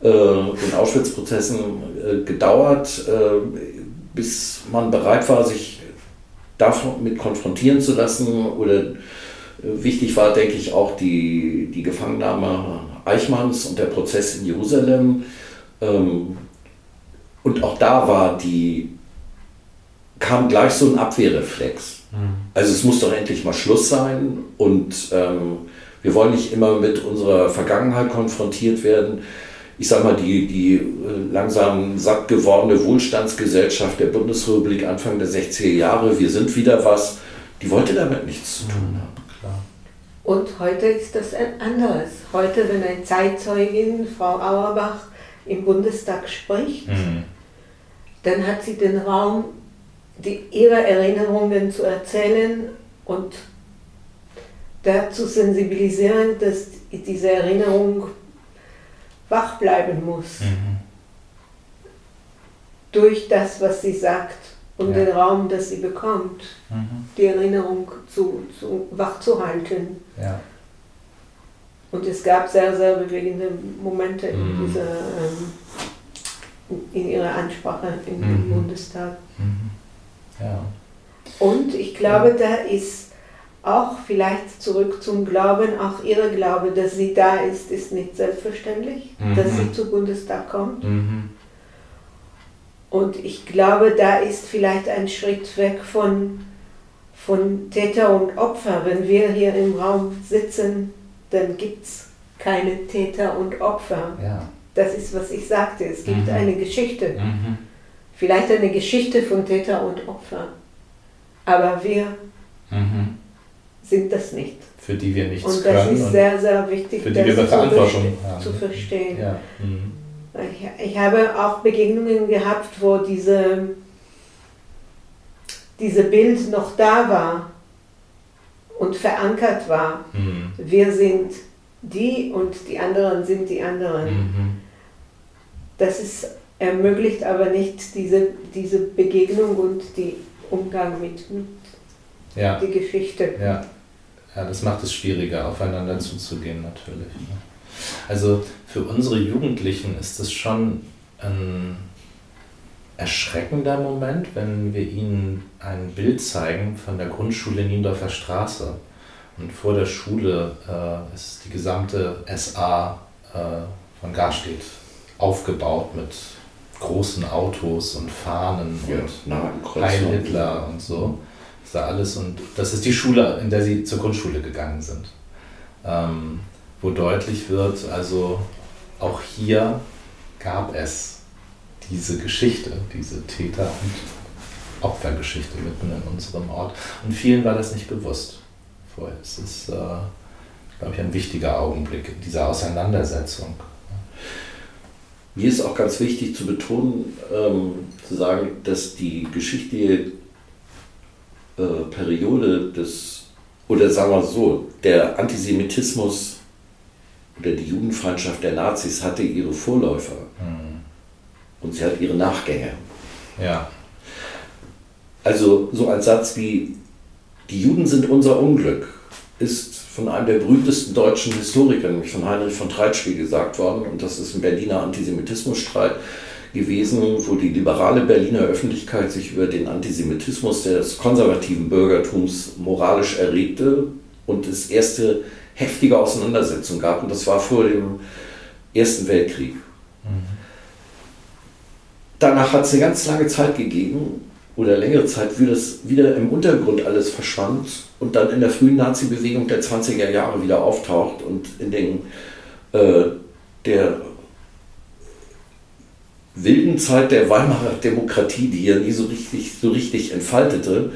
äh, den Auschwitz-Prozessen äh, gedauert, äh, bis man bereit war, sich damit konfrontieren zu lassen. Oder äh, wichtig war, denke ich, auch die, die Gefangennahme Eichmanns und der Prozess in Jerusalem. Ähm, und auch da war die, kam gleich so ein Abwehrreflex. Mhm. Also es muss doch endlich mal Schluss sein und ähm, wir wollen nicht immer mit unserer Vergangenheit konfrontiert werden. Ich sage mal, die, die äh, langsam satt gewordene Wohlstandsgesellschaft der Bundesrepublik Anfang der 60er Jahre, wir sind wieder was, die wollte damit nichts zu tun mhm, haben.
Und heute ist das ein anderes. Heute, wenn eine Zeitzeugin, Frau Auerbach, im Bundestag spricht, mhm dann hat sie den Raum, die, ihre Erinnerungen zu erzählen und dazu sensibilisieren, dass diese Erinnerung wach bleiben muss. Mhm. Durch das, was sie sagt und ja. den Raum, das sie bekommt, mhm. die Erinnerung zu, zu wach zu halten. Ja. Und es gab sehr, sehr bewegende Momente in mhm. dieser ähm, in ihrer Ansprache im mhm. Bundestag. Mhm. Ja. Und ich glaube, da ist auch vielleicht zurück zum Glauben, auch ihre Glaube, dass sie da ist, ist nicht selbstverständlich, mhm. dass sie zum Bundestag kommt. Mhm. Und ich glaube, da ist vielleicht ein Schritt weg von, von Täter und Opfer. Wenn wir hier im Raum sitzen, dann gibt es keine Täter und Opfer. Ja. Das ist, was ich sagte. Es gibt mhm. eine Geschichte. Mhm. Vielleicht eine Geschichte von Täter und Opfer. Aber wir mhm. sind das nicht.
Für die wir nichts
können. Und das ist sehr, sehr wichtig,
für die das wir Verantwortung
zu, haben. zu verstehen. Ja. Mhm. Ich, ich habe auch Begegnungen gehabt, wo diese, diese Bild noch da war und verankert war. Mhm. Wir sind die und die anderen sind die anderen. Das ist, ermöglicht aber nicht diese, diese Begegnung und die Umgang mit, mit ja. die Geschichte.
Ja. ja, das macht es schwieriger, aufeinander zuzugehen natürlich. Ne? Also für unsere Jugendlichen ist es schon ein erschreckender Moment, wenn wir ihnen ein Bild zeigen von der Grundschule Niendorfer Straße. Und vor der Schule äh, ist die gesamte SA äh, von Garstedt aufgebaut mit großen Autos und Fahnen ja, und Heil Hitler und so. Das ist da alles und das ist die Schule, in der sie zur Grundschule gegangen sind. Ähm, wo deutlich wird, also auch hier gab es diese Geschichte, diese Täter- und Opfergeschichte mitten in unserem Ort. Und vielen war das nicht bewusst vorher. Es ist, äh, glaube ich, ein wichtiger Augenblick in dieser Auseinandersetzung.
Mir ist auch ganz wichtig zu betonen, ähm, zu sagen, dass die geschichtliche äh, Periode des, oder sagen wir so, der Antisemitismus oder die Judenfeindschaft der Nazis hatte ihre Vorläufer mhm. und sie hat ihre Nachgänger.
Ja.
Also so ein Satz wie, die Juden sind unser Unglück, ist von einem der berühmtesten deutschen Historiker, nämlich von Heinrich von Treitschke, gesagt worden. Und das ist ein Berliner Antisemitismusstreit gewesen, wo die liberale Berliner Öffentlichkeit sich über den Antisemitismus des konservativen Bürgertums moralisch erregte und es erste heftige Auseinandersetzungen gab. Und das war vor dem Ersten Weltkrieg. Mhm. Danach hat es eine ganz lange Zeit gegeben, oder längere Zeit, wie das wieder im Untergrund alles verschwand und dann in der frühen Nazi-Bewegung der 20er Jahre wieder auftaucht und in den, äh, der wilden Zeit der Weimarer Demokratie, die ja nie so richtig, so richtig entfaltete,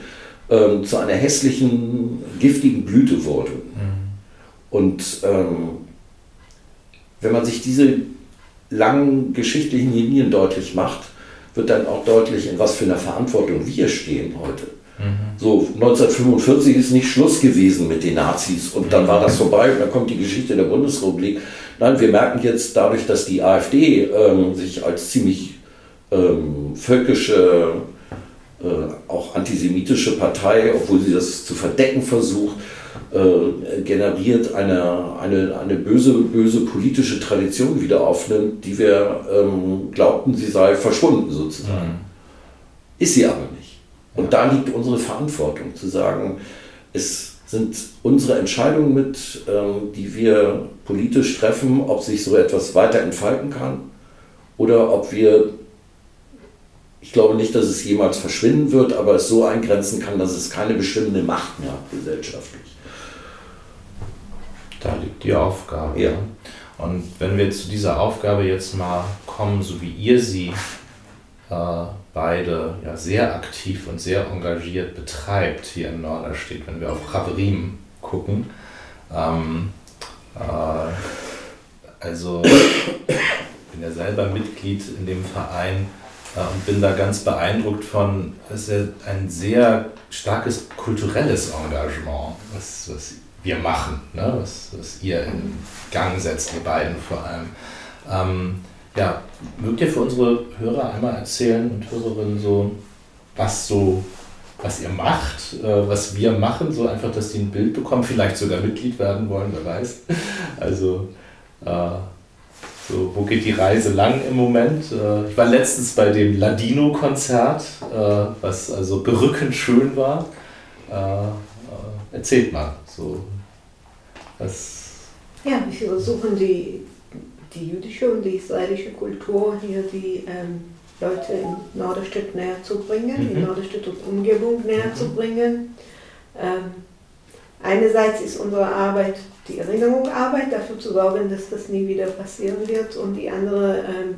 ähm, zu einer hässlichen, giftigen Blüte wurde. Mhm. Und ähm, wenn man sich diese langen geschichtlichen Linien deutlich macht, wird dann auch deutlich, in was für einer Verantwortung wir stehen heute. Mhm. So, 1945 ist nicht Schluss gewesen mit den Nazis und dann war das vorbei und dann kommt die Geschichte der Bundesrepublik. Nein, wir merken jetzt dadurch, dass die AfD ähm, sich als ziemlich ähm, völkische, äh, auch antisemitische Partei, obwohl sie das zu verdecken versucht, äh, generiert, eine, eine, eine böse, böse politische Tradition wieder aufnimmt, die wir ähm, glaubten, sie sei verschwunden sozusagen. Mhm. Ist sie aber nicht. Und ja. da liegt unsere Verantwortung, zu sagen, es sind unsere Entscheidungen mit, ähm, die wir politisch treffen, ob sich so etwas weiter entfalten kann oder ob wir, ich glaube nicht, dass es jemals verschwinden wird, aber es so eingrenzen kann, dass es keine bestimmende Macht mehr hat gesellschaftlich.
Da liegt die Aufgabe.
Ja.
Und wenn wir zu dieser Aufgabe jetzt mal kommen, so wie ihr sie äh, beide ja sehr aktiv und sehr engagiert betreibt hier in Norderstedt, wenn wir auf Raverim gucken, ähm, äh, also ich bin ja selber Mitglied in dem Verein äh, und bin da ganz beeindruckt von, es ist ein sehr starkes kulturelles Engagement, was, was wir machen, ne? was, was ihr in Gang setzt, ihr beiden vor allem. Ähm, ja, mögt ihr für unsere Hörer einmal erzählen und Hörerinnen so, was so, was ihr macht, äh, was wir machen, so einfach, dass die ein Bild bekommen, vielleicht sogar Mitglied werden wollen, wer weiß. Also äh, so, wo geht die Reise lang im Moment? Äh, ich war letztens bei dem Ladino-Konzert, äh, was also berückend schön war. Äh, äh, erzählt mal, so was.
Ja, wir versuchen die, die jüdische und die israelische Kultur hier die ähm, Leute in Norderstedt näher zu bringen, mhm. in Norderstedt und Umgebung näher mhm. zu bringen. Ähm, einerseits ist unsere Arbeit die Erinnerung Arbeit, dafür zu sorgen, dass das nie wieder passieren wird. Und die andere ähm,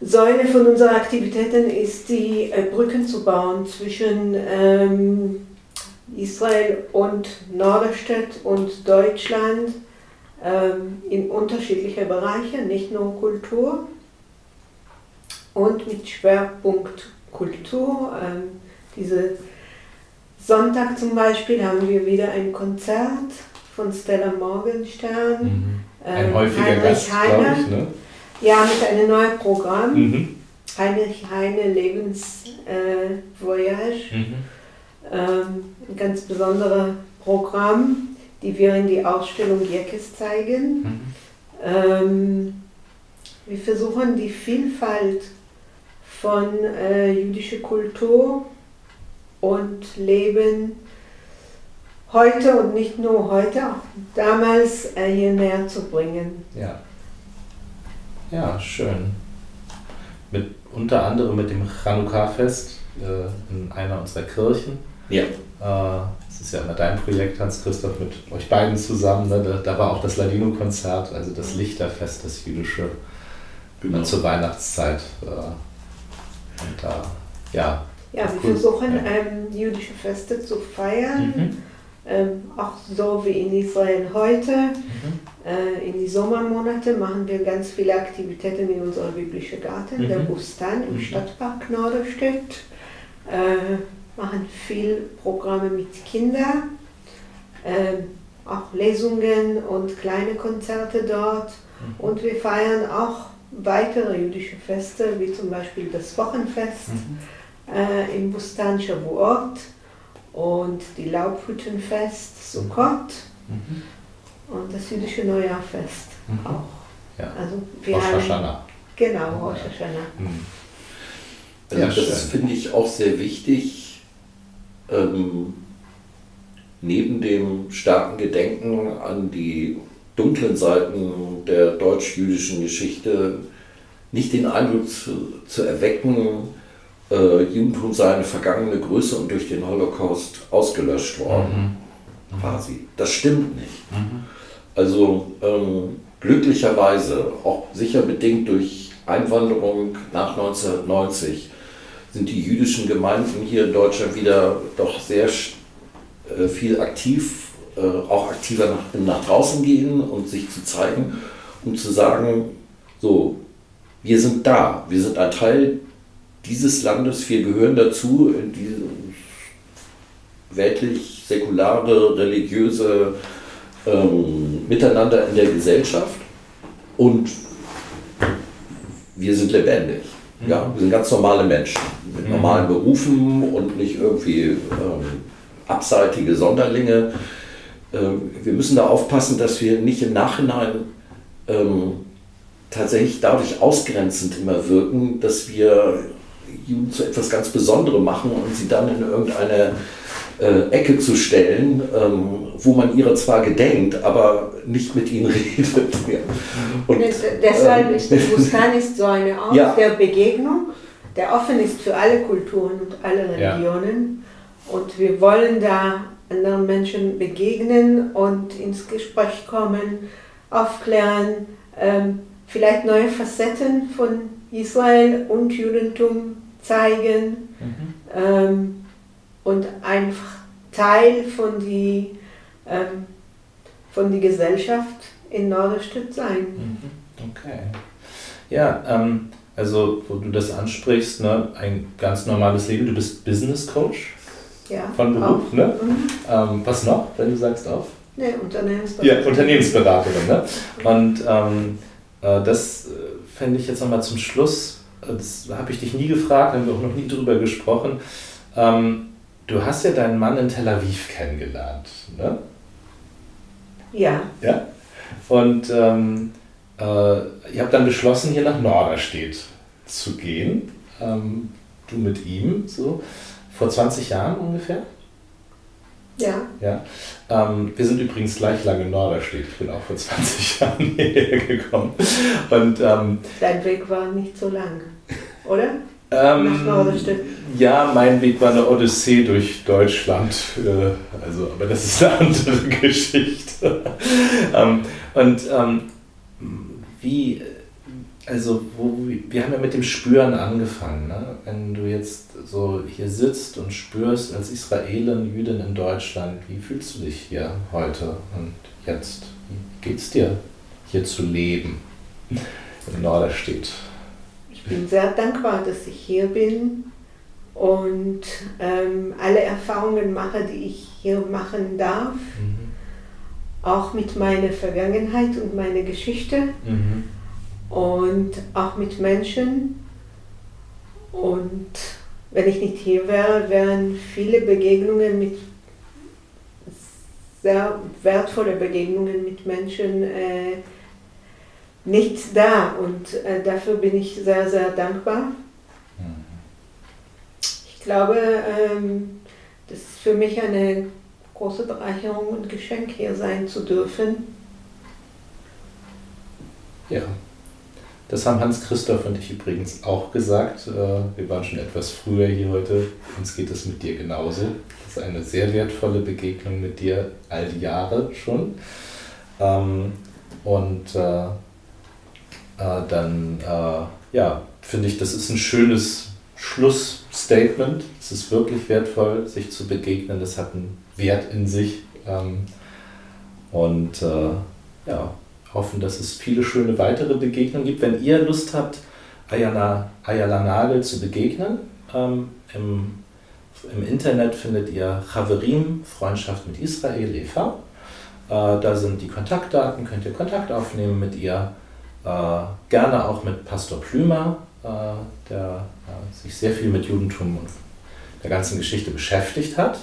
Säule von unseren Aktivitäten ist, die äh, Brücken zu bauen zwischen ähm, Israel und Norderstedt und Deutschland ähm, in unterschiedliche Bereiche, nicht nur Kultur. Und mit Schwerpunkt Kultur. Ähm, diese Sonntag zum Beispiel haben wir wieder ein Konzert von Stella Morgenstern.
Mhm. Ein ähm, häufiger Heinrich Gast,
Heine. Ich, ne? Ja, mit einem neuen Programm. Mhm. Heinrich Heine Lebensvoyage. Äh, mhm. Ähm, ein ganz besonderes Programm, die wir in die Ausstellung Jeckes zeigen. Mhm. Ähm, wir versuchen die Vielfalt von äh, jüdischer Kultur und Leben heute und nicht nur heute, auch damals äh, hier näher zu bringen.
Ja. Ja, schön. Mit, unter anderem mit dem Chanukka-Fest äh, in einer unserer Kirchen.
Ja.
Äh, das ist ja immer dein Projekt, Hans-Christoph, mit euch beiden zusammen. Ne? Da, da, war auch das Ladino-Konzert, also das Lichterfest, das jüdische, genau. zur Weihnachtszeit. Äh, und da, ja.
Ja, wir cool. versuchen ja. Ähm, jüdische Feste zu feiern. Mhm ähm, auch so wie in Israel heute. Mhm. Äh, in die Sommermonate machen wir ganz viele Aktivitäten in unserem biblischen Garten, mhm. der Bustan im mhm. Stadtpark Norderstedt. Äh, machen viel Programme mit Kindern, äh, auch Lesungen und kleine Konzerte dort. Mhm. Und wir feiern auch weitere jüdische Feste, wie zum Beispiel das Wochenfest mhm. äh, im Bustan Shavuot und die Laubhüttenfest Sukkot mhm. und das jüdische Neujahrfest mhm. auch.
Ja. Also wir Rosh Hashanah.
Genau, Rosh Hashanah. Mhm.
Also das finde ich auch sehr wichtig. Ähm, neben dem starken Gedenken an die dunklen Seiten der deutsch-jüdischen Geschichte nicht den Eindruck zu, zu erwecken, äh, Judentum sei eine vergangene Größe und durch den Holocaust ausgelöscht worden. Mhm. Quasi. Das stimmt nicht. Mhm. Also ähm, glücklicherweise, auch sicher bedingt durch Einwanderung nach 1990, sind die jüdischen Gemeinden hier in Deutschland wieder doch sehr äh, viel aktiv, äh, auch aktiver nach, nach draußen gehen und sich zu zeigen, um zu sagen, so, wir sind da, wir sind ein Teil dieses Landes, wir gehören dazu, in diese weltlich säkulare, religiöse ähm, Miteinander in der Gesellschaft und wir sind lebendig. Ja, wir sind ganz normale Menschen mit mhm. normalen Berufen und nicht irgendwie ähm, abseitige Sonderlinge. Ähm, wir müssen da aufpassen, dass wir nicht im Nachhinein ähm, tatsächlich dadurch ausgrenzend immer wirken, dass wir Juden zu etwas ganz Besonderem machen und sie dann in irgendeine äh, Ecke zu stellen, ähm, wo man ihrer zwar gedenkt, aber nicht mit ihnen redet. Ja.
Und, deshalb ähm, ist der Bustan ist so eine Ort ja. der Begegnung, der offen ist für alle Kulturen und alle Religionen. Ja. Und wir wollen da anderen Menschen begegnen und ins Gespräch kommen, aufklären, ähm, vielleicht neue Facetten von Israel und Judentum zeigen mhm. ähm, und einfach Teil von die, ähm, von die Gesellschaft in Norderstedt sein.
Mhm. Okay. Ja, ähm, also wo du das ansprichst, ne, ein ganz normales Leben, du bist Business Coach
ja,
von Beruf, ne? Mhm. Ähm, was noch, wenn du sagst auf?
Nee, Unternehmensberaterin.
Ja, Unternehmensberaterin, ne? Und ähm, äh, das äh, fände ich jetzt nochmal zum Schluss, das habe ich dich nie gefragt, haben wir auch noch nie drüber gesprochen. Ähm, du hast ja deinen Mann in Tel Aviv kennengelernt, ne?
Ja.
Ja. Und ähm, äh, ihr habt dann beschlossen, hier nach Norderstedt zu gehen. Ähm, du mit ihm, so vor 20 Jahren ungefähr.
Ja.
ja. Ähm, wir sind übrigens gleich lange in Norderstedt. Ich bin auch vor 20 Jahren hierher gekommen. Und, ähm,
Dein Weg war nicht so lang, oder?
Ähm. Ja, mein Weg war eine Odyssee durch Deutschland. Äh, also, aber das ist eine andere Geschichte. ähm, und ähm, wie also wo, wir haben ja mit dem Spüren angefangen. Ne? Wenn du jetzt so hier sitzt und spürst als Israelin, Jüdin in Deutschland, wie fühlst du dich hier heute und jetzt? Wie geht es dir, hier zu leben in Norderstedt?
Bin sehr dankbar, dass ich hier bin und ähm, alle Erfahrungen mache, die ich hier machen darf. Mhm. Auch mit meiner Vergangenheit und meiner Geschichte. Mhm und auch mit Menschen. Und wenn ich nicht hier wäre, wären viele Begegnungen mit sehr wertvolle Begegnungen mit Menschen äh, nicht da. Und äh, dafür bin ich sehr, sehr dankbar. Ich glaube, ähm, das ist für mich eine große Bereicherung und Geschenk, hier sein zu dürfen.
Ja, das haben Hans-Christoph und ich übrigens auch gesagt. Äh, wir waren schon etwas früher hier heute. Uns geht es mit dir genauso. Das ist eine sehr wertvolle Begegnung mit dir, all die Jahre schon. Ähm, und äh, dann, ja, finde ich, das ist ein schönes Schlussstatement. Es ist wirklich wertvoll, sich zu begegnen. Das hat einen Wert in sich. Ähm, und ja, hoffen, dass es viele schöne weitere Begegnungen gibt. Wenn ihr Lust habt, Ayala, Ayala Nagel zu begegnen, ähm, im, im Internet findet ihr Chaverim, Freundschaft mit Israel e.V. Äh, da sind die Kontaktdaten, könnt ihr Kontakt aufnehmen mit ihr. Äh, gerne auch mit Pastor Plümer, äh, der sich sehr viel mit Judentum und der ganzen Geschichte beschäftigt hat.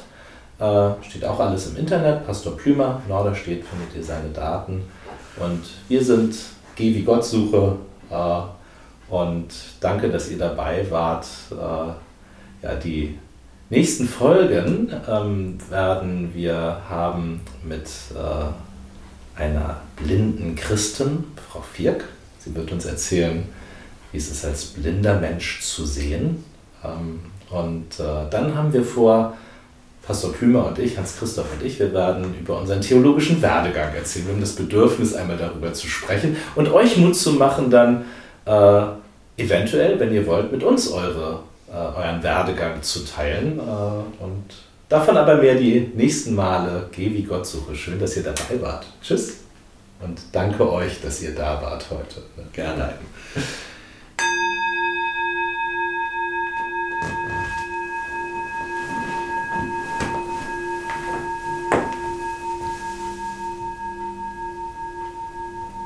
Äh, steht auch alles im Internet. Pastor Plümer, Norderstedt, findet ihr seine Daten. Und wir sind Geh wie Gott suche äh, und danke, dass ihr dabei wart. Äh, ja, die nächsten Folgen ähm, werden wir haben mit äh, einer blinden Christin, Frau Firk. Sie wird uns erzählen, wie es ist, als blinder Mensch zu sehen. Ähm, und äh, dann haben wir vor, Pastor Kümer und ich, Hans-Christoph und ich, wir werden über unseren theologischen Werdegang erzählen. Wir haben das Bedürfnis, einmal darüber zu sprechen und euch Mut zu machen, dann äh, eventuell, wenn ihr wollt, mit uns eure, äh, euren Werdegang zu teilen. Äh, und davon aber mehr die nächsten Male. Geh wie Gott suche. Schön, dass ihr dabei wart. Tschüss und danke euch, dass ihr da wart heute.
Gerne.